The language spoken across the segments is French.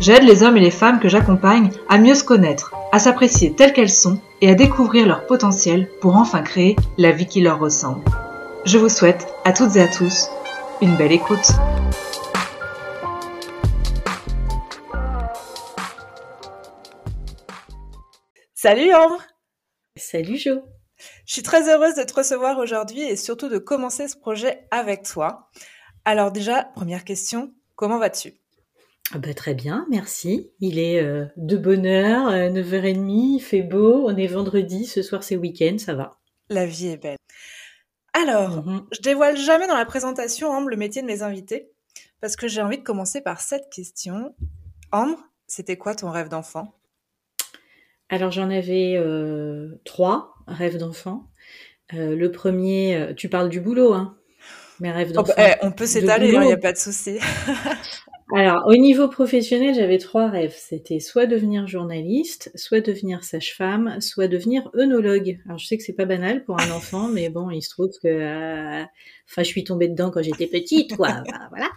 J'aide les hommes et les femmes que j'accompagne à mieux se connaître, à s'apprécier telles qu'elles sont et à découvrir leur potentiel pour enfin créer la vie qui leur ressemble. Je vous souhaite à toutes et à tous une belle écoute. Salut Ambre Salut Jo Je suis très heureuse de te recevoir aujourd'hui et surtout de commencer ce projet avec toi. Alors déjà, première question, comment vas-tu? Ah bah, Très bien, merci. Il est euh, de bonne heure, 9h30, il fait beau, on est vendredi, ce soir c'est week-end, ça va. La vie est belle. Alors, mhm. je dévoile jamais dans la présentation, Ambre, le métier de mes invités, parce que j'ai envie de commencer par cette question. Ambre, c'était quoi ton rêve d'enfant? Alors j'en avais euh, trois rêves d'enfant. Euh, le premier, euh, tu parles du boulot, hein Mes rêves oh, bah, d'enfant. Eh, on peut s'étaler, il hein, n'y a pas de souci. Alors au niveau professionnel, j'avais trois rêves. C'était soit devenir journaliste, soit devenir sage-femme, soit devenir œnologue. Alors je sais que c'est pas banal pour un enfant, mais bon, il se trouve que, enfin, je suis tombée dedans quand j'étais petite, quoi. voilà.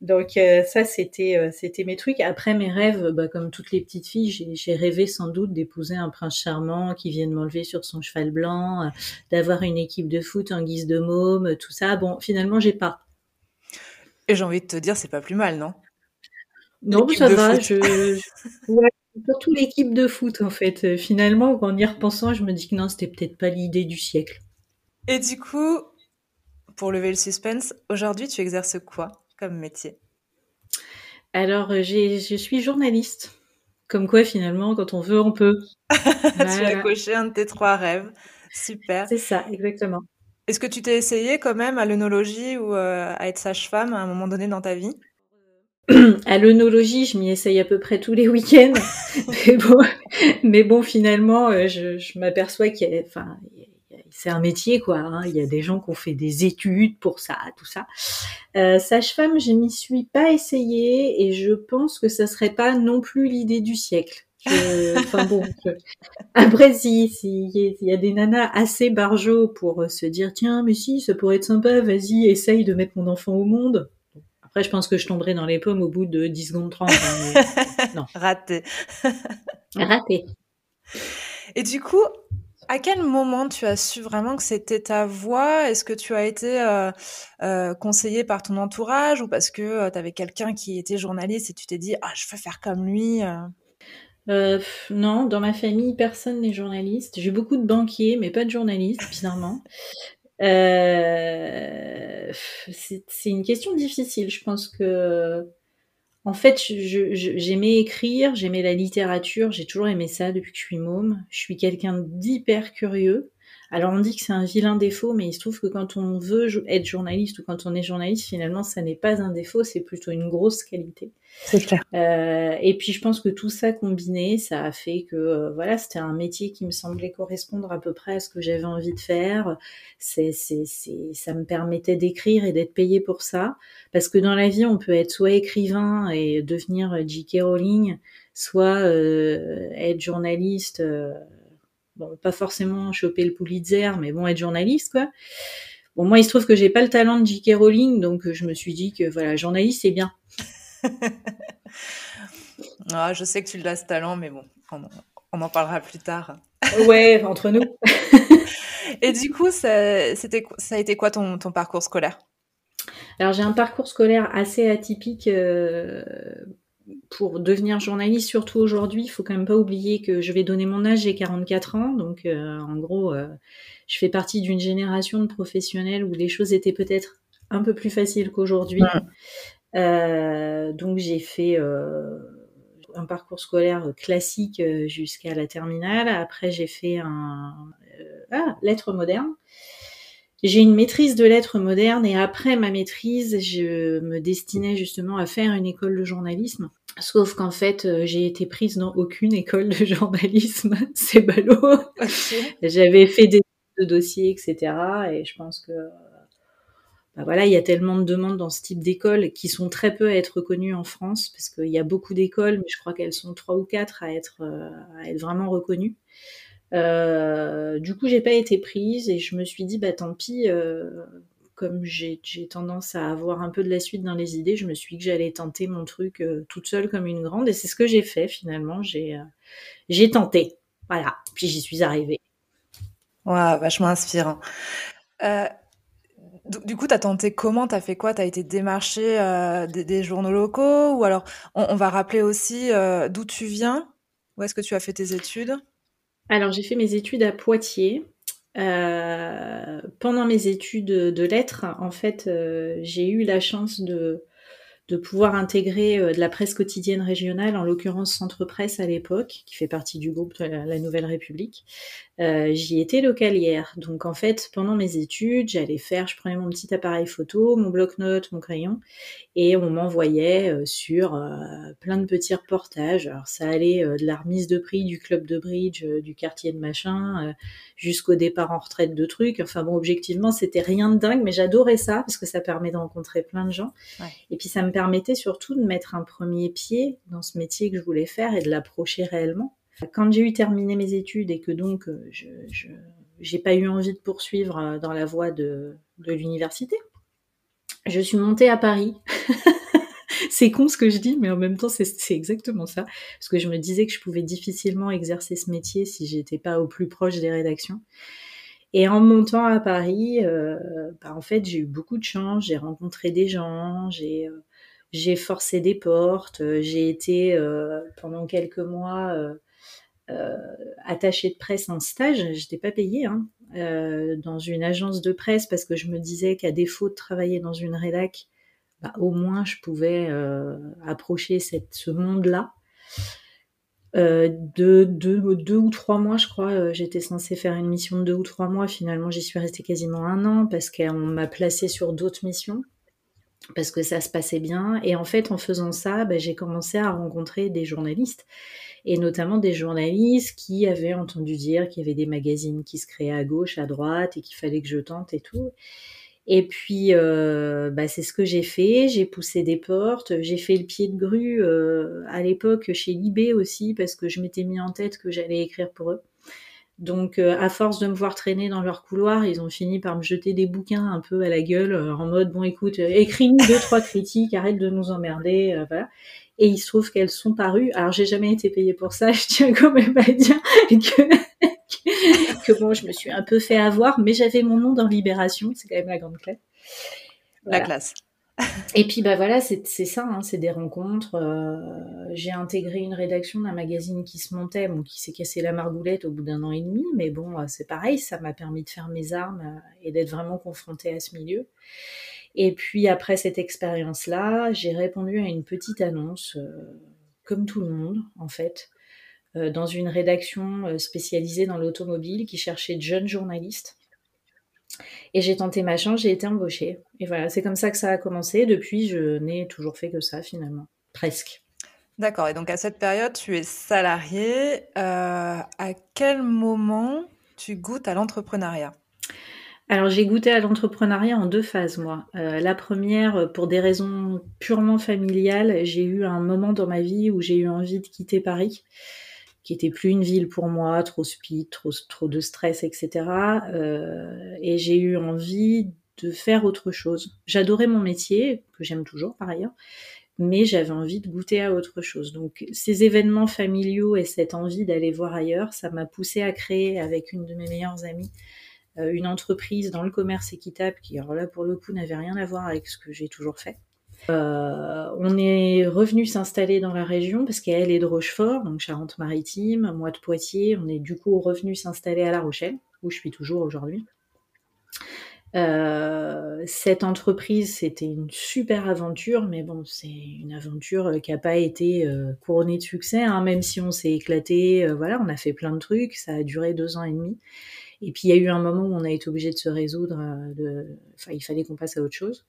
Donc euh, ça, c'était euh, c'était mes trucs. Après mes rêves, bah, comme toutes les petites filles, j'ai rêvé sans doute d'épouser un prince charmant qui vienne m'enlever sur son cheval blanc, euh, d'avoir une équipe de foot en guise de môme, tout ça. Bon, finalement, j'ai pas. Et j'ai envie de te dire, c'est pas plus mal, non? Non, ça va. Je... surtout l'équipe de foot, en fait. Finalement, en y repensant, je me dis que non, c'était peut-être pas l'idée du siècle. Et du coup, pour lever le suspense, aujourd'hui, tu exerces quoi comme métier? Alors, euh, je suis journaliste. Comme quoi, finalement, quand on veut, on peut. tu as coché un de tes trois rêves. Super. C'est ça, exactement. Est-ce que tu t'es essayé quand même à l'œnologie ou euh, à être sage-femme à un moment donné dans ta vie? À l'œnologie, je m'y essaye à peu près tous les week-ends. mais, bon, finalement, euh, je, m'aperçois qu'il y a, enfin, c'est un métier quoi. Hein. Il y a des gens qui ont fait des études pour ça, tout ça. Euh, Sage-femme, je m'y suis pas essayée et je pense que ça serait pas non plus l'idée du siècle. Enfin bon. Après, si s'il y, a des nanas assez barjots pour se dire tiens, mais si, ça pourrait être sympa, vas-y, essaye de mettre mon enfant au monde. Après, je pense que je tomberai dans les pommes au bout de 10 secondes 30. Hein, non. Raté. Raté. Et du coup, à quel moment tu as su vraiment que c'était ta voix? Est-ce que tu as été euh, euh, conseillé par ton entourage ou parce que euh, tu avais quelqu'un qui était journaliste et tu t'es dit ah je veux faire comme lui Non, dans ma famille personne n'est journaliste. J'ai beaucoup de banquiers mais pas de journalistes bizarrement. c'est une question difficile. Je pense que en fait, j'aimais écrire, j'aimais la littérature, j'ai toujours aimé ça depuis que je suis môme. Je suis quelqu'un d'hyper curieux. Alors on dit que c'est un vilain défaut, mais il se trouve que quand on veut être journaliste ou quand on est journaliste, finalement, ça n'est pas un défaut, c'est plutôt une grosse qualité. C'est clair. Euh, et puis je pense que tout ça combiné, ça a fait que euh, voilà, c'était un métier qui me semblait correspondre à peu près à ce que j'avais envie de faire. C'est, c'est, c'est, ça me permettait d'écrire et d'être payé pour ça, parce que dans la vie, on peut être soit écrivain et devenir J.K. Rowling, soit euh, être journaliste. Euh, bon, pas forcément choper le Pulitzer, mais bon, être journaliste, quoi. Bon, moi, il se trouve que j'ai pas le talent de J.K. Rowling, donc je me suis dit que voilà, journaliste, c'est bien. ah, je sais que tu l'as ce talent, mais bon, on, en parlera plus tard. ouais, entre nous. Et du coup, ça, ça a été quoi ton, ton parcours scolaire? Alors, j'ai un parcours scolaire assez atypique euh, pour devenir journaliste, surtout aujourd'hui. Il faut quand même pas oublier que je vais donner mon âge, j'ai 44 ans, donc euh, en gros, euh, je fais partie d'une génération de professionnels où les choses étaient peut-être un peu plus faciles qu'aujourd'hui. Euh, donc j'ai fait euh, un parcours scolaire classique jusqu'à la terminale. Après j'ai fait un ah, lettres modernes. J'ai une maîtrise de lettres modernes et après ma maîtrise, je me destinais justement à faire une école de journalisme. Sauf qu'en fait, euh, j'ai été prise dans aucune école de journalisme. C'est ballot. J'avais fait des dossiers, etc. Et je pense que bah voilà, il y a tellement de demandes dans ce type d'école qui sont très peu à être reconnues en France, parce qu'il y a beaucoup d'écoles, mais je crois qu'elles sont trois ou quatre à être, euh, à être vraiment reconnues. Euh, du coup, j'ai pas été prise et je me suis dit, bah tant pis, euh, comme j'ai tendance à avoir un peu de la suite dans les idées, je me suis dit que j'allais tenter mon truc euh, toute seule comme une grande et c'est ce que j'ai fait finalement. J'ai tenté, voilà, puis j'y suis arrivée. Ouais, vachement inspirant. Du coup, tu as tenté comment? Tu as fait quoi? Tu as été démarché des, journaux locaux? Ou alors, on, va rappeler aussi d'où tu viens? Où est-ce que tu as fait tes études? Alors, j'ai fait mes études à Poitiers. Euh, pendant mes études de lettres, en fait, j'ai eu la chance de, de pouvoir intégrer de la presse quotidienne régionale, en l'occurrence Centre Presse à l'époque, qui fait partie du groupe de la Nouvelle République. Euh, j'y étais localière. Donc en fait, pendant mes études, j'allais faire, je prenais mon petit appareil photo, mon bloc-notes, mon crayon, et on m'envoyait euh, sur euh, plein de petits reportages. Alors ça allait de la remise de prix du club de bridge, du quartier de machin, jusqu'au départ en retraite de trucs. Enfin bon, objectivement, c'était rien de dingue, mais j'adorais ça parce que ça permet de rencontrer plein de gens. Et puis ça me permettait surtout de mettre un premier pied dans ce métier que je voulais faire et de l'approcher réellement. Quand j'ai eu terminé mes études et que donc euh, je n'ai pas eu envie de poursuivre euh, dans la voie de, de l'université, je suis montée à Paris. c'est con ce que je dis, mais en même temps, c'est exactement ça. Parce que je me disais que je pouvais difficilement exercer ce métier si j'étais pas au plus proche des rédactions. Et en montant à Paris, euh, bah, en fait, j'ai eu beaucoup de chance. J'ai rencontré des gens, j'ai j'ai forcé des portes, j'ai été pendant quelques mois euh, attachée de presse en stage, je n'étais pas payée, hein, euh, dans une agence de presse parce que je me disais qu'à défaut de travailler dans une rédac, bah, au moins je pouvais euh, approcher ce monde-là. Euh, de deux, ou trois mois, je crois, euh, j'étais censée faire une mission de deux ou trois mois. Finalement, j'y suis restée quasiment un an parce qu'on m'a placée sur d'autres missions parce que ça se passait bien. Et en fait, en faisant ça, bah, j'ai commencé à rencontrer des journalistes et notamment des journalistes qui avaient entendu dire qu'il y avait des magazines qui se créaient à gauche, à droite, et qu'il fallait que je tente et tout. Et puis, bah, c'est ce que j'ai fait. J'ai poussé des portes. J'ai fait le pied de grue euh, à l'époque chez Libé aussi, parce que je m'étais mis en tête que j'allais écrire pour eux. Donc, euh, à force de me voir traîner dans leur couloir, ils ont fini par me jeter des bouquins un peu à la gueule, en mode bon, écoute, écris-nous deux trois critiques, arrête de nous emmerder, voilà et il se trouve qu'elles sont parues. Alors j'ai jamais été payée pour ça, je tiens quand même à dire que, que bon, je me suis un peu fait avoir, mais j'avais mon nom dans Libération, c'est quand même la grande clé. La classe. Et puis bah voilà, c'est ça, hein, c'est des rencontres. Euh, j'ai intégré une rédaction d'un magazine qui se montait, bon, qui s'est cassé la margoulette au bout d'un an et demi, mais bon, euh, c'est pareil, ça m'a permis de faire mes armes euh, et d'être vraiment confrontée à ce milieu. Et puis après cette expérience-là, j'ai répondu à une petite annonce, comme tout le monde en fait, dans une rédaction spécialisée dans l'automobile qui cherchait de jeunes journalistes. Et j'ai tenté ma chance, j'ai été embauchée. Et voilà, c'est comme ça que ça a commencé. Depuis, je n'ai toujours fait que ça finalement, presque. D'accord. Et donc à cette période, tu es salarié. à quel moment tu goûtes à l'entrepreneuriat? Alors j'ai goûté à l'entrepreneuriat en deux phases, moi. Euh, la première, pour des raisons purement familiales, j'ai eu un moment dans ma vie où j'ai eu envie de quitter Paris, qui était plus une ville pour moi, trop speed, trop, trop de stress, etc. Euh, et j'ai eu envie de faire autre chose. J'adorais mon métier, que j'aime toujours par ailleurs, mais j'avais envie de goûter à autre chose. Donc ces événements familiaux et cette envie d'aller voir ailleurs, ça m'a poussé à créer avec une de mes meilleures amies euh, une entreprise dans le commerce équitable qui, alors là, pour le coup, n'avait rien à voir avec ce que j'ai toujours fait. Euh, on est revenu s'installer dans la région parce qu'elle est de Rochefort, donc Charente-Maritime, moi de Poitiers. On est du coup revenu s'installer à La Rochelle, où je suis toujours aujourd'hui. Euh, cette entreprise, c'était une super aventure, mais bon, c'est une aventure qui n'a pas été couronnée de succès, hein, même si on s'est éclaté. voilà, on a fait plein de trucs. Ça a duré deux ans et demi. Et puis il y a eu un moment où on a été obligé de se résoudre, euh, de... enfin il fallait qu'on passe à autre chose.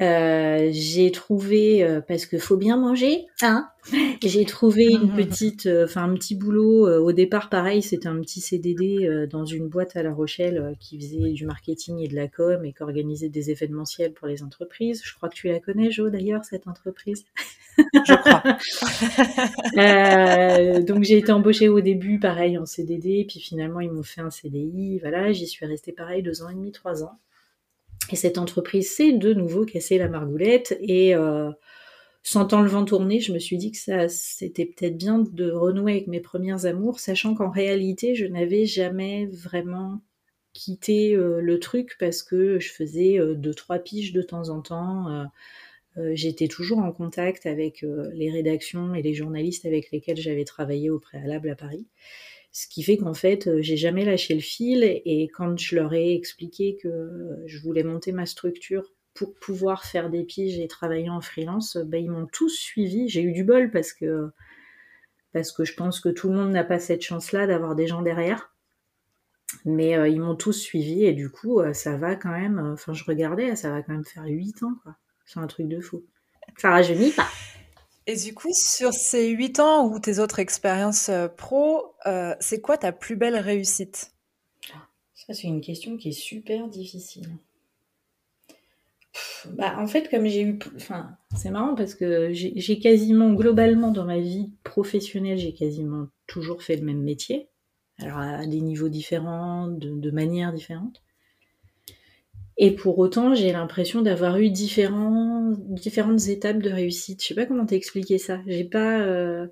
Euh, j'ai trouvé, euh, parce que faut bien manger, hein, J'ai trouvé une petite, euh, enfin un petit boulot. Au départ, pareil, c'était un petit CDD dans une boîte à La Rochelle qui faisait du marketing et de la com et qui organisait des événementiels pour les entreprises. Je crois que tu la connais, Jo, d'ailleurs, cette entreprise. Je crois. donc j'ai été embauchée au début, pareil, en CDD, puis finalement ils m'ont fait un CDI. Voilà, j'y suis restée pareil deux ans et demi, trois ans. Et cette entreprise s'est de nouveau cassé la margoulette et sentant le vent tourner, je me suis dit que c'était peut-être bien de renouer avec mes premiers amours, sachant qu'en réalité, je n'avais jamais vraiment quitté euh, le truc parce que je faisais euh, deux trois piges de temps en temps. Euh, j'étais toujours en contact avec les rédactions et les journalistes avec lesquels j'avais travaillé au préalable à Paris. Ce qui fait qu'en fait, j'ai jamais lâché le fil et quand je leur ai expliqué que je voulais monter ma structure pour pouvoir faire des piges et travailler en freelance, ben, ils m'ont tous suivi. J'ai eu du bol parce que, parce que je pense que tout le monde n'a pas cette chance-là d'avoir des gens derrière. Mais euh, ils m'ont tous suivi et du coup, euh, ça va quand même. Euh, enfin, je regardais, ça va quand même faire 8 ans, quoi. C'est un truc de fou. Ça rajeunit pas. Et du coup, sur ces 8 ans ou tes autres expériences pro, c'est quoi ta plus belle réussite? Ça, c'est une question qui est super difficile. Bah, en fait, comme j'ai eu. Enfin, c'est marrant parce que j'ai quasiment, globalement, dans ma vie professionnelle, j'ai quasiment toujours fait le même métier. Alors, à des niveaux différents, de, manières différentes. Et pour autant, j'ai l'impression d'avoir eu différents, différentes étapes de réussite. Je sais pas comment t'expliquer ça. J'ai pas. Euh,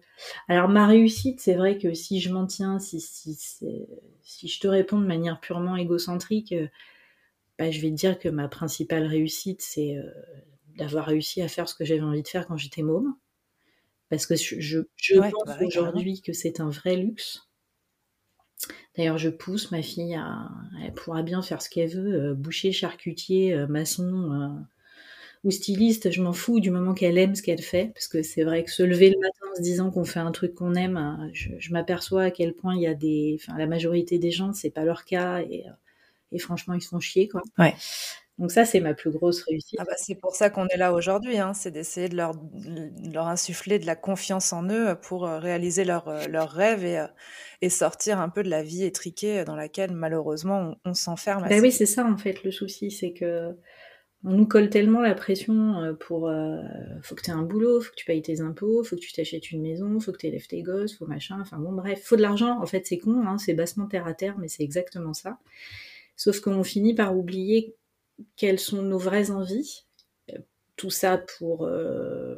alors ma réussite, c'est vrai que si je m'en tiens, si si si je te réponds de manière purement égocentrique, euh, bah, je vais te dire que ma principale réussite, c'est euh, d'avoir réussi à faire ce que j'avais envie de faire quand j'étais môme. Parce que je, pense bah aujourd'hui que c'est un vrai luxe. D'ailleurs, je pousse ma fille à. Elle pourra bien faire ce qu'elle veut, euh, boucher, charcutier, euh, maçon ou styliste, je m'en fous du moment qu'elle aime ce qu'elle fait. Parce que c'est vrai que se lever le matin en se disant qu'on fait un truc qu'on aime, je, m'aperçois à quel point il y a des. Enfin, la majorité des gens, c'est pas leur cas. Et et franchement, ils sont chier, quoi. Ouais. Donc ça, c'est ma plus grosse réussite. Ah bah, c'est pour ça qu'on est là aujourd'hui, hein, c'est d'essayer de leur, leur insuffler de la confiance en eux pour euh, réaliser leurs euh, rêves et, euh, et sortir un peu de la vie étriquée dans laquelle malheureusement on, s'enferme. Bah oui, c'est ça en fait le souci, c'est que on nous colle tellement la pression pour euh, faut que tu aies un boulot, faut que tu payes tes impôts, faut que tu t'achètes une maison, faut que tu élèves tes gosses, faut machin, enfin bon bref, faut de l'argent. En fait, c'est con, hein, c'est bassement terre à terre, mais c'est exactement ça. Sauf qu'on finit par oublier quelles sont nos vraies envies. Tout ça pour euh,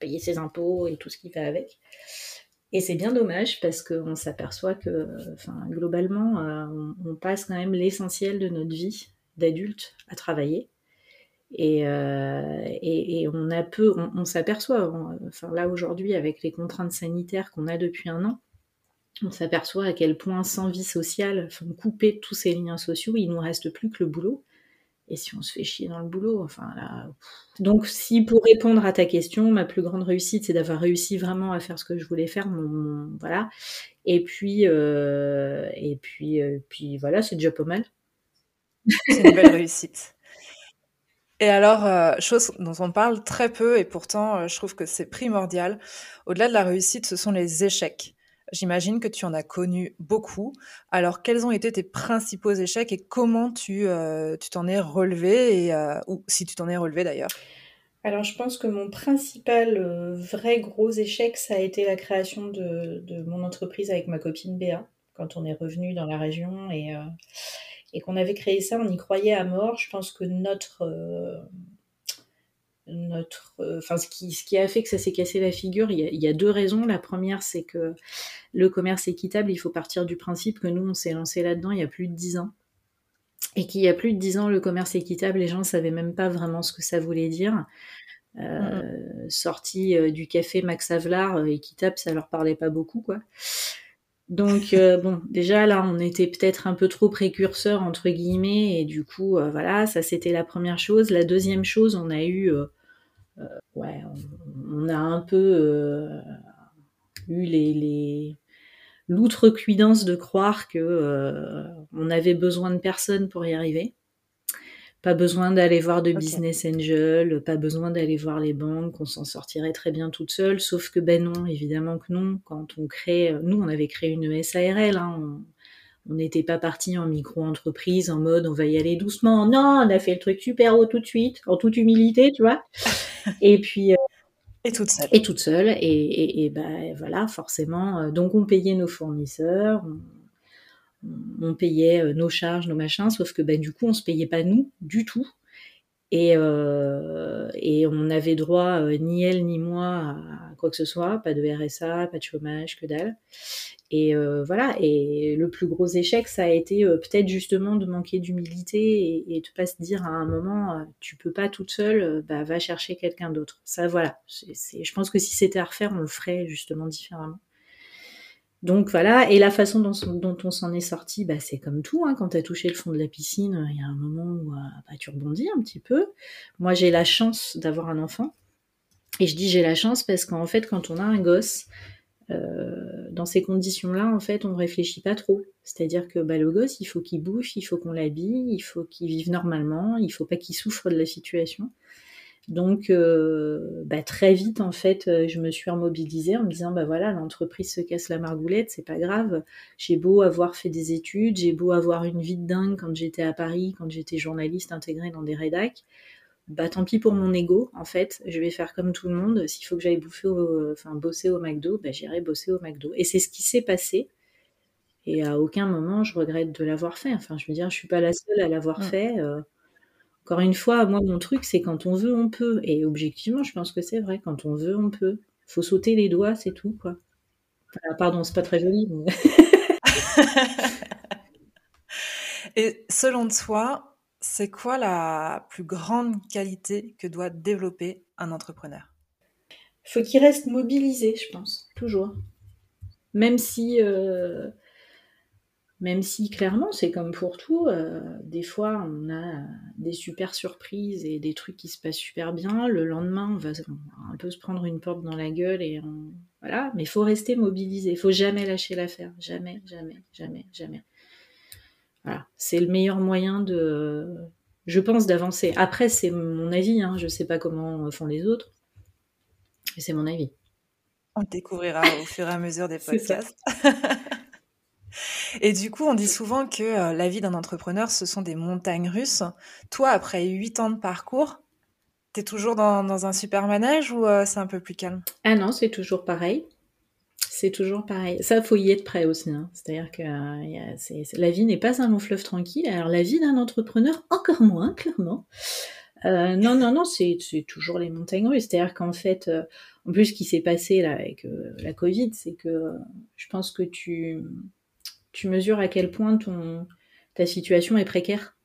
payer ses impôts et tout ce qui va avec. Et c'est bien dommage parce qu'on s'aperçoit que, enfin, globalement, euh, on, passe quand même l'essentiel de notre vie d'adulte à travailler. Et, euh, on a peu, on, on s'aperçoit, enfin là aujourd'hui avec les contraintes sanitaires qu'on a depuis un an, on s'aperçoit à quel point sans vie sociale, enfin, couper tous ces liens sociaux, il nous reste plus que le boulot. Et si on se fait chier dans le boulot, enfin là. Donc, si pour répondre à ta question, ma plus grande réussite, c'est d'avoir réussi vraiment à faire ce que je voulais faire, mon, voilà. Et puis, euh, et puis, euh, puis voilà, c'est déjà pas mal. C'est une belle réussite. Et alors, euh, chose dont on parle très peu et pourtant, je trouve que c'est primordial. Au-delà de la réussite, ce sont les échecs. J'imagine que tu en as connu beaucoup. Alors, quels ont été tes principaux échecs et comment tu euh, t'en es relevé, et, euh, ou si tu t'en es relevé d'ailleurs? Alors, je pense que mon principal euh, vrai gros échec, ça a été la création de, mon entreprise avec ma copine Béa, quand on est revenu dans la région et, et qu'on avait créé ça, on y croyait à mort. Je pense que notre notre, euh, enfin, ce qui, ce qui a fait que ça s'est cassé la figure, il y, a, il y a deux raisons. La première, c'est que le commerce équitable, il faut partir du principe que nous, on s'est lancé là-dedans il y a plus de dix ans. Et qu'il y a plus de dix ans, le commerce équitable, les gens ne savaient même pas vraiment ce que ça voulait dire. Euh. Sorti euh, du café Max Avelar, euh, équitable, ça leur parlait pas beaucoup, quoi. Donc bon, déjà là, on était peut-être un peu trop précurseurs entre guillemets, et du coup, voilà, ça c'était la première chose. La deuxième chose, on a eu euh, ouais, on, a un peu euh, eu les, l'outrecuidance de croire que euh, on avait besoin de personne pour y arriver. Pas besoin d'aller voir de business angel, pas besoin d'aller voir les banques, on s'en sortirait très bien toute seule, sauf que ben non, évidemment que non. Quand on crée, nous on avait créé une SARL, hein, on n'était pas parti en micro-entreprise en mode on va y aller doucement. Non, on a fait le truc super haut tout de suite, en toute humilité, tu vois. Et puis. Euh, et toute seule. Et toute seule. Et, et, et ben voilà, forcément. Euh, donc on payait nos fournisseurs, on payait euh, nos charges, nos machins, sauf que ben, du coup, on se payait pas nous du tout. Et, euh, et on n'avait droit, euh, ni elle ni moi, à quoi que ce soit, pas de RSA, pas de chômage, que dalle. Et euh, voilà, et le plus gros échec, ça a été euh, peut-être justement de manquer d'humilité et, et de pas se dire à un moment, euh, tu peux pas toute seule, bah va chercher quelqu'un d'autre. Ça, voilà, c'est, je pense que si c'était à refaire, on le ferait justement différemment. Donc voilà, et la façon dont, on s'en est sorti, bah, c'est comme tout, hein, quand tu as touché le fond de la piscine, il y a un moment où euh, bah, tu rebondis un petit peu. Moi j'ai la chance d'avoir un enfant, et je dis j'ai la chance parce qu'en fait quand on a un gosse, euh, dans ces conditions-là, en fait, on réfléchit pas trop. C'est-à-dire que bah, le gosse, il faut qu'il bouffe, il faut qu'on l'habille, il faut qu'il vive normalement, il faut pas qu'il souffre de la situation. Donc euh, bah, très vite en fait, euh, je me suis remobilisée en me disant bah voilà l'entreprise se casse la margoulette, c'est pas grave. J'ai beau avoir fait des études, j'ai beau avoir une vie de dingue quand j'étais à Paris, quand j'étais journaliste intégrée dans des rédacs, bah tant pis pour mon ego en fait. Je vais faire comme tout le monde. S'il faut que j'aille bouffer, au, enfin bosser au McDo, bah j'irai bosser au McDo. Et c'est ce qui s'est passé. Et à aucun moment je regrette de l'avoir fait. Enfin je veux dire, je suis pas la seule à l'avoir mmh. fait. Euh, encore une fois, moi, mon truc, c'est quand on veut, on peut. Et objectivement, je pense que c'est vrai. Quand on veut, on peut. Faut sauter les doigts, c'est tout, quoi. pardon, c'est pas très joli. Et selon toi, c'est quoi la plus grande qualité que doit développer un entrepreneur? Faut qu'il reste mobilisé, je pense, toujours. Même si euh, même si clairement, c'est comme pour tout, euh, des fois on a des super surprises et des trucs qui se passent super bien. Le lendemain, on va, un peu se prendre une porte dans la gueule et voilà. Mais il faut rester mobilisé, il faut jamais lâcher l'affaire, jamais, jamais, jamais, jamais. Voilà, c'est le meilleur moyen de, je pense, d'avancer. Après, c'est mon avis, hein. je sais pas comment font les autres, mais c'est mon avis. On découvrira au fur et à mesure des podcasts. Et du coup, on dit souvent que euh, la vie d'un entrepreneur, ce sont des montagnes russes. Toi, après huit ans de parcours, t'es toujours dans, un super manège ou euh, c'est un peu plus calme? Ah non, c'est toujours pareil. C'est toujours pareil. Ça, faut y être prêt aussi. Hein. C'est-à-dire que euh, la vie n'est pas un long fleuve tranquille. Alors la vie d'un entrepreneur, encore moins, clairement. non, non, non, c'est toujours les montagnes russes. C'est-à-dire qu'en fait, en plus, ce qui s'est passé là avec la Covid, c'est que je pense que tu tu mesures à quel point ton, ta situation est précaire.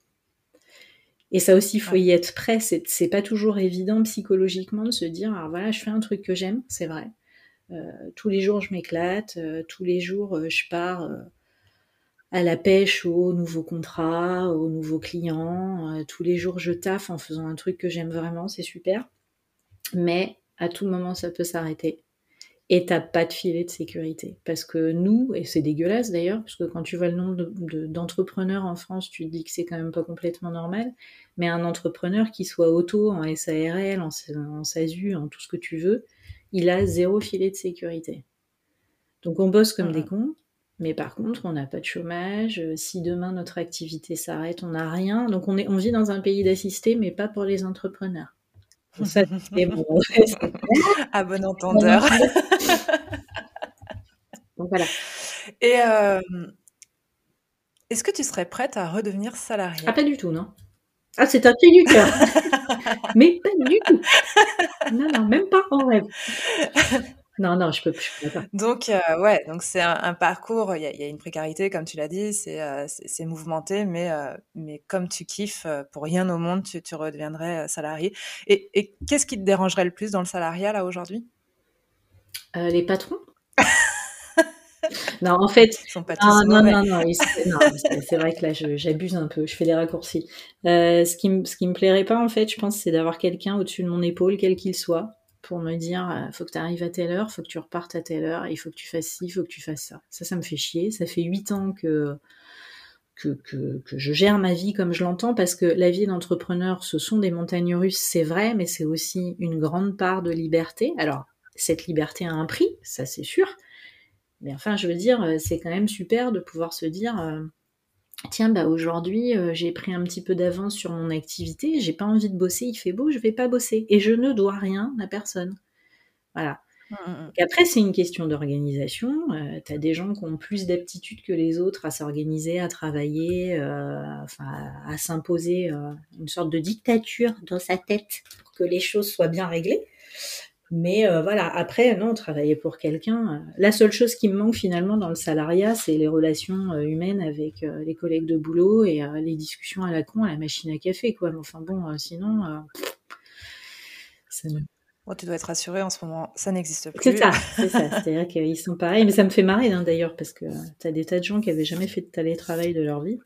Et ça aussi, il faut y être prêt. C'est pas toujours évident psychologiquement de se dire, alors voilà, je fais un truc que j'aime, c'est vrai. Euh, tous les jours, je m'éclate. Euh, tous les jours, euh, je pars à la pêche aux nouveaux contrats, aux nouveaux clients. tous les jours, je taffe en faisant un truc que j'aime vraiment, c'est super. Mais à tout moment, ça peut s'arrêter et t'as pas de filet de sécurité. Parce que nous, et c'est dégueulasse d'ailleurs, parce que quand tu vois le nombre d'entrepreneurs en France, tu dis que c'est quand même pas complètement normal, mais un entrepreneur qui soit auto, en SARL, en SASU, en tout ce que tu veux, il a zéro filet de sécurité. Donc on bosse comme des cons, mais par contre, on n'a pas de chômage. Si demain notre activité s'arrête, on n'a rien. Donc on, est, on vit dans un pays d'assistés, mais pas pour les entrepreneurs. Ça, à bon entendeur. Donc voilà. Et euh, est-ce que tu serais prête à redevenir salariée? Ah, pas du tout, non. Ah, c'est un cri du cœur. Mais pas du tout. Non, non, même pas en rêve. Non, non, je peux plus. Donc, euh, ouais, donc c'est un, parcours, il y, a, une précarité, comme tu l'as dit, c'est euh, mouvementé, mais, euh, mais comme tu kiffes, pour rien au monde, tu, tu redeviendrais salarié. Et, et qu'est-ce qui te dérangerait le plus dans le salariat, là, aujourd'hui? Les patrons non, en fait, Ils sont pas tous non, non, non, non, c'est vrai que là, j'abuse un peu, je fais des raccourcis. ce qui, ce qui me plairait pas, en fait, je pense, c'est d'avoir quelqu'un au-dessus de mon épaule, quel qu'il soit, pour me dire euh, faut que tu arrives à telle heure, faut que tu repartes à telle heure, il faut que tu fasses ci, il faut que tu fasses ça. Ça, ça me fait chier. Ça fait huit ans que que, que, que, je gère ma vie comme je l'entends, parce que la vie d'entrepreneur, ce sont des montagnes russes, c'est vrai, mais c'est aussi une grande part de liberté. Alors, cette liberté a un prix, ça c'est sûr, mais enfin, je veux dire, c'est quand même super de pouvoir se dire, euh, tiens, bah aujourd'hui, euh, j'ai pris un petit peu d'avance sur mon activité, j'ai pas envie de bosser, il fait beau, je vais pas bosser, et je ne dois rien à personne. Voilà. Mmh, mmh, mmh. après, c'est une question d'organisation. Euh, tu as des gens qui ont plus d'aptitude que les autres à s'organiser, à travailler, euh, enfin, à s'imposer euh, une sorte de dictature dans sa tête pour que les choses soient bien réglées. Mais euh, voilà, après, non, travailler pour quelqu'un. Euh, la seule chose qui me manque finalement dans le salariat, c'est les relations euh, humaines avec les collègues de boulot et les discussions à la con à la machine à café, quoi. Mais enfin bon, sinon, ça ne tu dois être rassuré en ce moment, ça n'existe plus. C'est ça, c'est ça. C'est-à-dire qu'ils sont pareils. Mais ça me fait marrer hein, d'ailleurs, parce que tu as des tas de gens qui avaient jamais fait de télétravail de leur vie,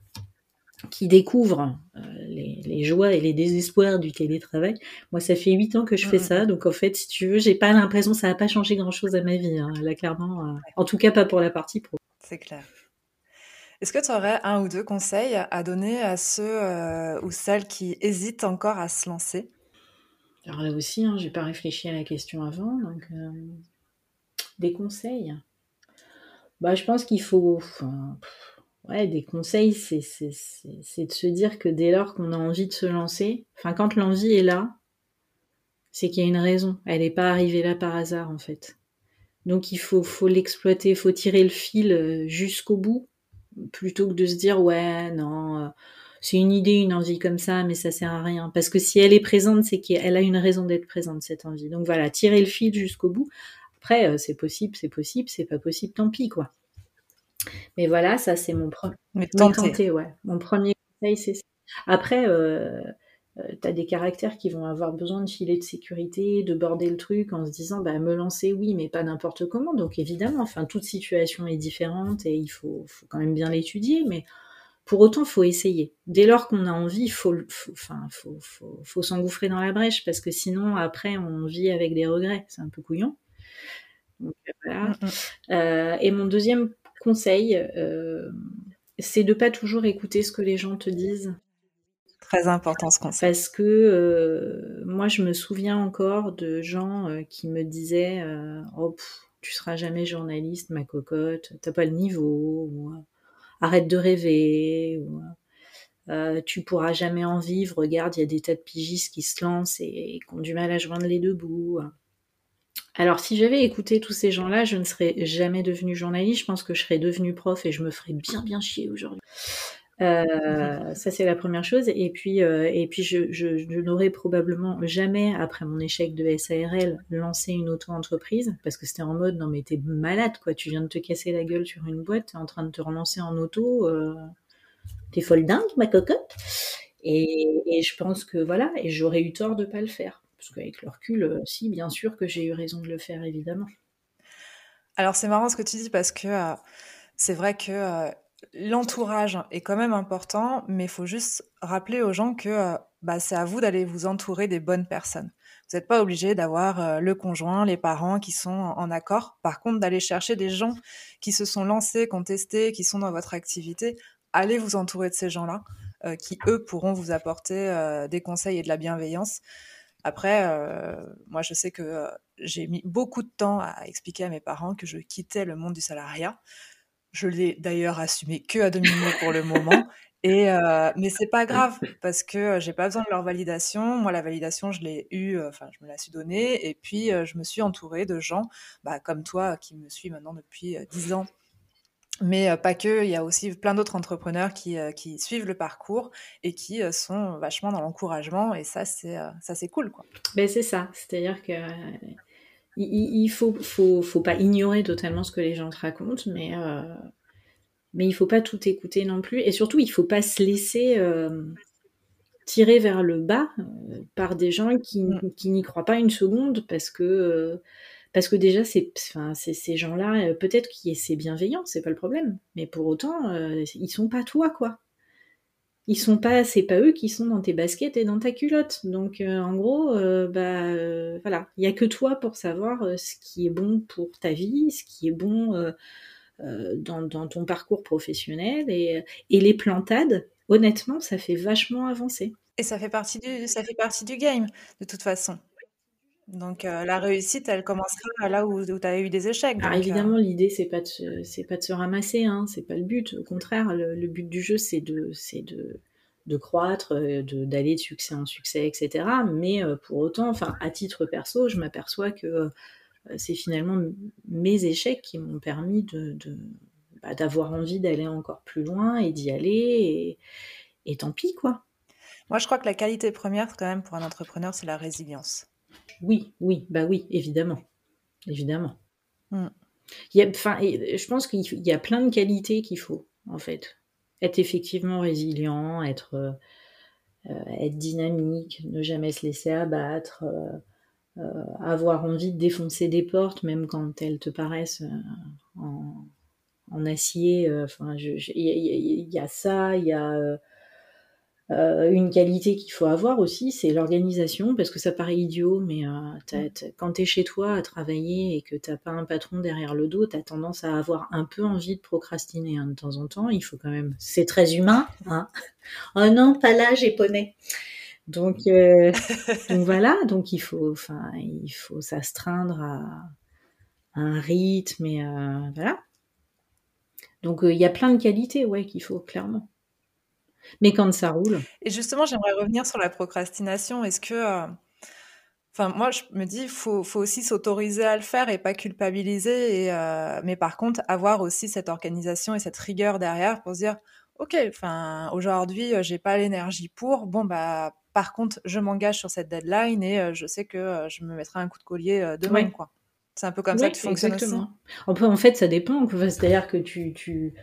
qui découvrent euh, les, les, joies et les désespoirs du télétravail. Moi, ça fait huit ans que je fais ça, donc en fait, si tu veux, j'ai pas l'impression, ça n'a pas changé grand-chose à ma vie, hein, là, clairement. Euh, en tout cas, pas pour la partie pro. C'est clair. Est-ce que tu aurais un ou deux conseils à donner à ceux euh, ou celles qui hésitent encore à se lancer? Alors là aussi, hein, j'ai pas réfléchi à la question avant, donc des conseils? Bah, je pense qu'il faut, ouais, des conseils, c'est, de se dire que dès lors qu'on a envie de se lancer, enfin, quand l'envie est là, c'est qu'il y a une raison. Elle n'est pas arrivée là par hasard, en fait. Donc il faut, faut l'exploiter, faut tirer le fil euh, jusqu'au bout, plutôt que de se dire ouais non, euh, c'est une idée, une envie comme ça, mais ça sert à rien. Parce que si elle est présente, c'est qu'elle a une raison d'être présente, cette envie. Donc voilà, tirer le fil jusqu'au bout. Après, euh, c'est possible, c'est possible, c'est pas possible, tant pis, quoi. Mais voilà, ça, c'est mon premier. Mais tenter. ouais. Mon premier conseil, c'est ça. Après, euh, euh, tu as des caractères qui vont avoir besoin de filet de sécurité, de border le truc en se disant, bah, me lancer, oui, mais pas n'importe comment. Donc évidemment, enfin, toute situation est différente et il faut, faut quand même bien l'étudier, mais pour autant, faut essayer. Dès lors qu'on a envie, il faut, enfin, faut, faut, s'engouffrer dans la brèche parce que sinon, après, on vit avec des regrets. C'est un peu couillon. Donc, voilà. Mm, mm. Euh, et mon deuxième conseil, euh, c'est de pas toujours écouter ce que les gens te disent. Très important ce conseil. Parce que euh, moi, je me souviens encore de gens qui me disaient Oh, tu seras jamais journaliste, ma cocotte, t'as pas le niveau. Ou, arrête de rêver, ou, euh, tu pourras jamais en vivre, regarde, il y a des tas de pigistes qui se lancent et, qui ont du mal à joindre les deux bouts. Alors si j'avais écouté tous ces gens-là, je ne serais jamais devenue journaliste, je pense que je serais devenue prof et je me ferais bien bien chier aujourd'hui. Euh, ça c'est la première chose. Et puis, euh, et puis je, je, je n'aurais probablement jamais, après mon échec de SARL, lancé une auto-entreprise parce que c'était en mode non mais t'es malade quoi, tu viens de te casser la gueule sur une boîte, t'es en train de te relancer en auto, euh, t'es folle dingue ma cocotte. Et, et, je pense que voilà, et j'aurais eu tort de pas le faire parce qu'avec le recul, euh, si bien sûr que j'ai eu raison de le faire évidemment. Alors c'est marrant ce que tu dis parce que euh, c'est vrai que l'entourage est quand même important, mais il faut juste rappeler aux gens que euh, bah, c'est à vous d'aller vous entourer des bonnes personnes. Vous n'êtes pas obligé d'avoir euh, le conjoint, les parents qui sont en accord. Par contre, d'aller chercher des gens qui se sont lancés, qui ont testé, qui sont dans votre activité, allez vous entourer de ces gens-là, euh, qui eux pourront vous apporter des conseils et de la bienveillance. Après, moi, je sais que j'ai mis beaucoup de temps à expliquer à mes parents que je quittais le monde du salariat je l'ai d'ailleurs assumé que à demi-mot pour le moment. Et euh, mais c'est pas grave parce que j'ai pas besoin de leur validation. Moi, la validation, je l'ai eue, enfin, je me la suis donnée. Et puis, je me suis entourée de gens, bah, comme toi, qui me suit maintenant depuis dix ans. Mais pas que, il y a aussi plein d'autres entrepreneurs qui, qui, suivent le parcours et qui sont vachement dans l'encouragement. Et ça, c'est ça, c'est cool, quoi. Ben c'est ça. C'est-à-dire que il, faut, faut, faut, pas ignorer totalement ce que les gens te racontent, mais, euh, mais il faut pas tout écouter non plus. Et surtout, il faut pas se laisser euh, tirer vers le bas euh, par des gens qui, mm. qui n'y croient pas une seconde, parce que, parce que déjà, c'est, enfin, ces gens-là, peut-être que c'est bienveillant, c'est pas le problème, mais pour autant, ils sont pas toi, quoi ils sont pas, c'est pas eux qui sont dans tes baskets et dans ta culotte. Donc euh, en gros, euh, bah euh, voilà, il y a que toi pour savoir ce qui est bon pour ta vie, ce qui est bon dans, dans, ton parcours professionnel. Et, et les plantades, honnêtement, ça fait vachement avancer. Et ça fait partie du, ça fait partie du game, de toute façon. Donc la réussite, elle commencera là où, tu as eu des échecs. Alors évidemment, l'idée c'est pas de c'est pas de se ramasser, hein, c'est pas le but. Au contraire, le, but du jeu c'est de c'est de de croître, de d'aller de succès en succès, etc. Mais pour autant, enfin à titre perso, je m'aperçois que c'est finalement mes échecs qui m'ont permis de, bah, d'avoir envie d'aller encore plus loin et d'y aller et, et tant pis quoi. Moi, je crois que la qualité première, quand même, pour un entrepreneur, c'est la résilience. Oui, oui, bah oui, évidemment. Évidemment. Mm. Il y a, enfin, je pense qu'il y a plein de qualités qu'il faut, en fait. Être effectivement résilient, être, euh, euh, être dynamique, ne jamais se laisser abattre, euh, avoir envie de défoncer des portes, même quand elles te paraissent en, en, acier. Enfin, il y, a ça, il y a euh, une qualité qu'il faut avoir aussi, c'est l'organisation, parce que ça paraît idiot, mais euh, quand tu es chez toi à travailler et que t'as pas un patron derrière le dos, tu as tendance à avoir un peu envie de procrastiner hein, de temps en temps. Il faut quand même, c'est très humain. Hein oh non, pas là, j'ai poney. Donc, euh, donc voilà, donc il faut, enfin, il faut s'astreindre à, un rythme et voilà. Donc il y a plein de qualités, ouais, qu'il faut clairement. Mais quand ça roule. Et justement, j'aimerais revenir sur la procrastination. Est-ce que. Euh, enfin, moi, je me dis, faut, faut aussi s'autoriser à le faire et pas culpabiliser. Et, euh, mais par contre, avoir aussi cette organisation et cette rigueur derrière pour se dire, ok, enfin, aujourd'hui, euh, j'ai pas l'énergie pour. Bon, bah, par contre, je m'engage sur cette deadline et je sais que je me mettrai un coup de collier demain, quoi. C'est un peu comme ça que tu fonctionnes exactement. aussi. En fait, ça dépend. C'est-à-dire que tu, tu,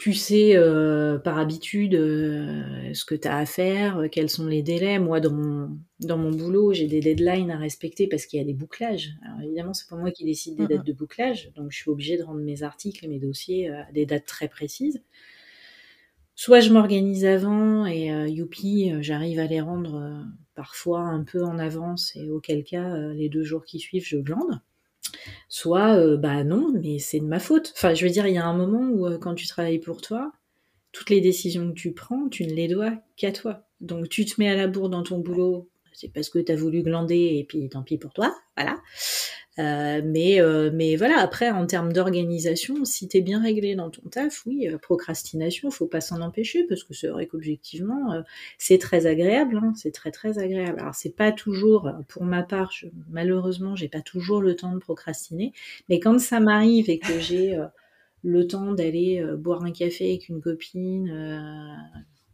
tu sais euh, par habitude euh, ce que tu as à faire, euh, quels sont les délais. Moi, dans mon, dans mon boulot, j'ai des deadlines à respecter parce qu'il y a des bouclages. Alors évidemment, c'est pas moi qui décide des dates de bouclage, donc je suis obligée de rendre mes articles et mes dossiers à des dates très précises. Soit je m'organise avant et youpi, j'arrive à les rendre parfois un peu en avance et auquel cas, les deux jours qui suivent, je glande soit euh, bah non, mais c'est de ma faute. Enfin, je veux dire, il y a un moment où euh, quand tu travailles pour toi, toutes les décisions que tu prends, tu ne les dois qu'à toi. Donc tu te mets à la bourre dans ton boulot, c'est parce que tu as voulu glander et puis tant pis pour toi, voilà. Euh, mais, euh, mais voilà, après, en termes d'organisation, si tu es bien réglé dans ton taf, oui, euh, procrastination, faut pas s'en empêcher, parce que c'est vrai qu'objectivement, c'est très agréable, hein, c'est très très agréable. Alors c'est pas toujours, pour ma part, je, malheureusement, j'ai pas toujours le temps de procrastiner, mais quand ça m'arrive et que j'ai le temps d'aller boire un café avec une copine,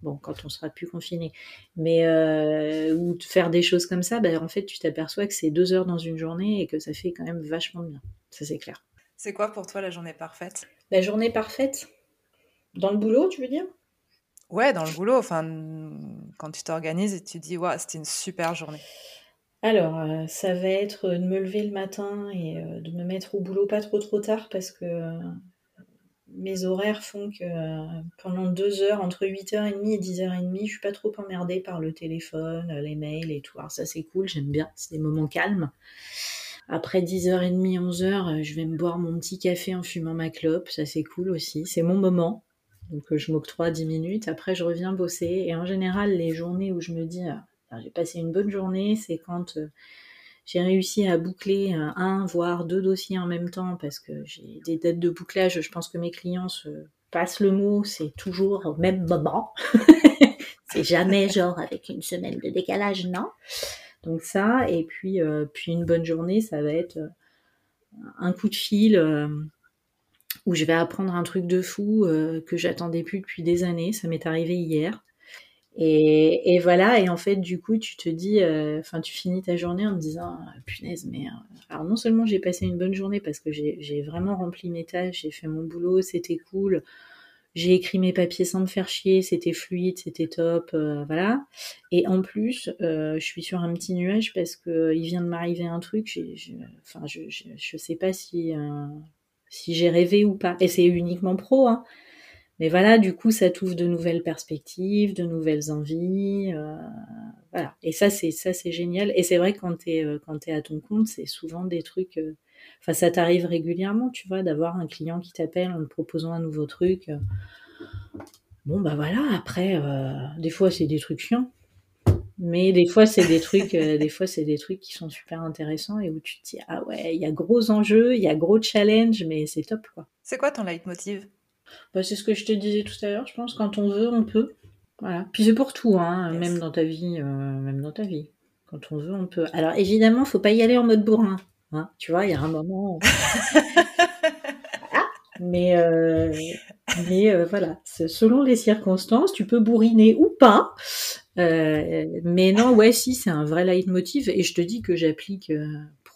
bon, quand on sera plus confiné, mais euh, ou de faire des choses comme ça, ben, en fait, tu t'aperçois que c'est deux heures dans une journée et que ça fait quand même vachement bien. Ça, c'est clair. C'est quoi pour toi la journée parfaite? La journée parfaite? Dans le boulot, tu veux dire? Ouais, dans le boulot. Enfin, quand tu t'organises et tu dis, ouais, c'était une super journée. Alors, euh, ça va être de me lever le matin et euh, de me mettre au boulot pas trop trop tard parce que mes horaires font que euh, pendant deux heures, entre 8h30 et 10h30, je suis pas trop emmerdée par le téléphone, les mails et tout. Alors ça c'est cool, j'aime bien, c'est des moments calmes. Après 10h30, 11h, je vais me boire mon petit café en fumant ma clope, ça c'est cool aussi, c'est mon moment. Donc euh, je m'octroie 10 minutes, après je reviens bosser. Et en général, les journées où je me dis, j'ai passé une bonne journée, c'est quand... Euh, j'ai réussi à boucler un, voire deux dossiers en même temps parce que j'ai des dates de bouclage. Je pense que mes clients se passent le mot, c'est toujours au même moment. c'est jamais genre avec une semaine de décalage, non. Donc ça, et puis, euh, puis une bonne journée, ça va être euh, un coup de fil euh, où je vais apprendre un truc de fou que j'attendais plus depuis des années. Ça m'est arrivé hier. Et, voilà, et en fait, du coup, tu te dis, euh, enfin, tu finis ta journée en te disant, ah, punaise, mais euh, alors non seulement j'ai passé une bonne journée parce que j'ai vraiment rempli mes tâches, j'ai fait mon boulot, c'était cool, j'ai écrit mes papiers sans me faire chier, c'était fluide, c'était top, euh, voilà. Et en plus, je suis sur un petit nuage parce que il vient de m'arriver un truc, enfin, je, je, je, sais pas si si j'ai rêvé ou pas. Et c'est uniquement pro, hein. Mais voilà, du coup, ça t'ouvre de nouvelles perspectives, de nouvelles envies. Euh, voilà. Et ça, c'est ça, c'est génial. Et c'est vrai quand t'es euh, quand t'es à ton compte, c'est souvent des trucs. Euh, Enfin, ça t'arrive régulièrement, tu vois, d'avoir un client qui t'appelle en proposant un nouveau truc. Bon, bah voilà, après, des fois, c'est des trucs chiants. Mais des fois, c'est des trucs, des fois, c'est des trucs qui sont super intéressants et où tu te dis, ah ouais, il y a gros enjeux, il y a gros challenge, mais c'est top, quoi. C'est quoi ton leitmotiv? Bah, C'est ce que je te disais tout à l'heure, je pense, quand on veut, on peut. Voilà. Puis c'est pour tout, hein, même dans ta vie, euh, même dans ta vie. Quand on veut, on peut. Alors évidemment, faut pas y aller en mode bourrin. Hein. Tu vois, il y a un moment. Ah, mais euh, mais euh, voilà, selon les circonstances, tu peux bourriner ou pas. mais non, ouais, si, c'est un vrai leitmotiv. Et je te dis que j'applique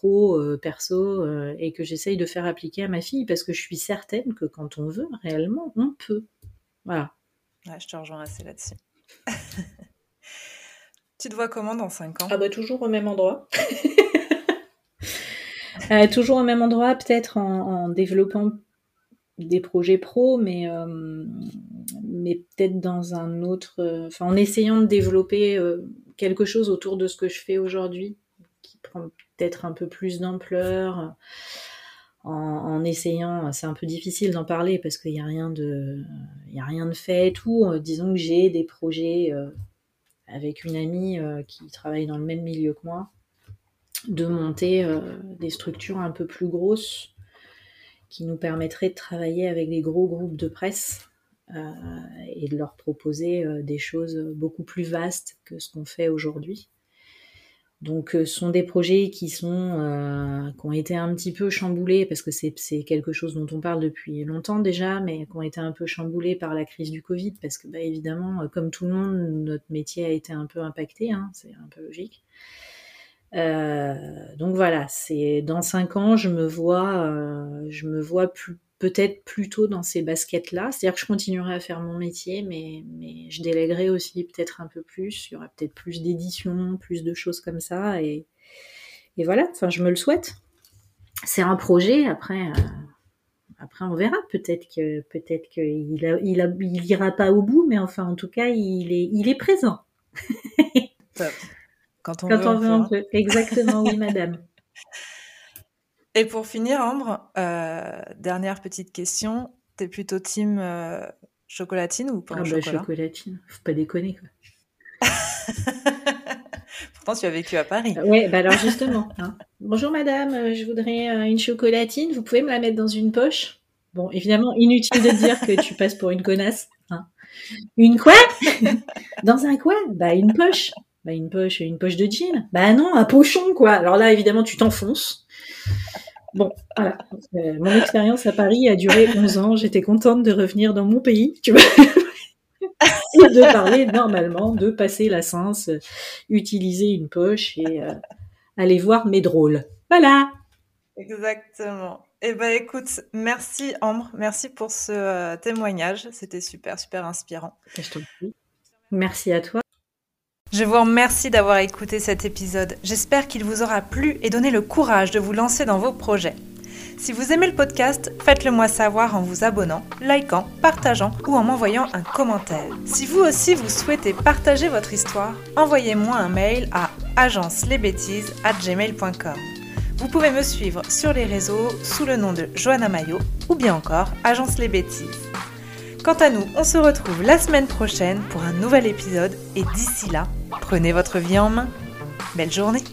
pro, perso, et que j'essaye de faire appliquer à ma fille parce que je suis certaine que quand on veut, réellement, on peut. Voilà. Ouais, je te rejoins assez là-dessus. tu te vois comment dans 5 ans? Ah bah toujours au même endroit. Euh, toujours au même endroit, peut-être en, développant des projets pro, mais, euh, mais peut-être dans un autre... Enfin, en essayant de développer euh, quelque chose autour de ce que je fais aujourd'hui, prend peut-être un peu plus d'ampleur en, essayant, c'est un peu difficile d'en parler parce qu'il n'y a rien de, il a rien de fait et tout. Euh, disons que j'ai des projets euh, avec une amie euh, qui travaille dans le même milieu que moi, de monter des structures un peu plus grosses qui nous permettraient de travailler avec des gros groupes de presse et de leur proposer des choses beaucoup plus vastes que ce qu'on fait aujourd'hui. Donc, euh, ce sont des projets qui sont euh, qui ont été un petit peu chamboulés parce que c'est quelque chose dont on parle depuis longtemps déjà, mais qui ont été un peu chamboulés par la crise du Covid parce que, bah, évidemment, euh, comme tout le monde, notre métier a été un peu impacté, hein, c'est un peu logique. Euh, donc voilà, c'est dans cinq ans, je me vois, je me vois plus peut-être plutôt dans ces baskets-là. C'est-à-dire que je continuerai à faire mon métier, mais, mais je déléguerai aussi peut-être un peu plus. Il y aura peut-être plus d'éditions, plus de choses comme ça. Et, et voilà, enfin, je me le souhaite. C'est un projet, après, euh, après on verra. Peut-être que peut-être qu'il il, il ira pas au bout, mais enfin, en tout cas, il est, il est présent. Quand on veut, on, veut, peut. Exactement, oui, madame. Et pour finir, Ambre, euh, dernière petite question. T'es plutôt team euh, chocolatine ou pas ah bah, chocolatine, faut pas déconner quoi. Pourtant, tu as vécu à Paris. Oui, bah alors justement. Hein. Bonjour madame, euh, je voudrais une chocolatine. Vous pouvez me la mettre dans une poche? Bon, évidemment, inutile de dire que tu passes pour une connasse. Hein. Une quoi? Dans un quoi? Bah une poche. Bah une poche, une poche de jean. Bah non, un pochon quoi. Alors là, évidemment, tu t'enfonces. Bon, voilà. Euh, mon expérience à Paris a duré 11 ans. J'étais contente de revenir dans mon pays, tu vois. et de parler normalement, de passer la sens, utiliser une poche et euh, aller voir mes drôles. Voilà. Exactement. Eh ben, écoute, merci Ambre, merci pour ce euh, témoignage. C'était super, super inspirant. Merci à toi. Je vous remercie d'avoir écouté cet épisode. J'espère qu'il vous aura plu et donné le courage de vous lancer dans vos projets. Si vous aimez le podcast, faites-le moi savoir en vous abonnant, likant, partageant ou en m'envoyant un commentaire. Si vous aussi vous souhaitez partager votre histoire, envoyez-moi un mail à agencelesbêtises@gmail.com. Vous pouvez me suivre sur les réseaux sous le nom de Johanna Mayo ou bien encore Agence les Bêtises. Quant à nous, on se retrouve la semaine prochaine pour un nouvel épisode et d'ici là, prenez votre vie en main. Belle journée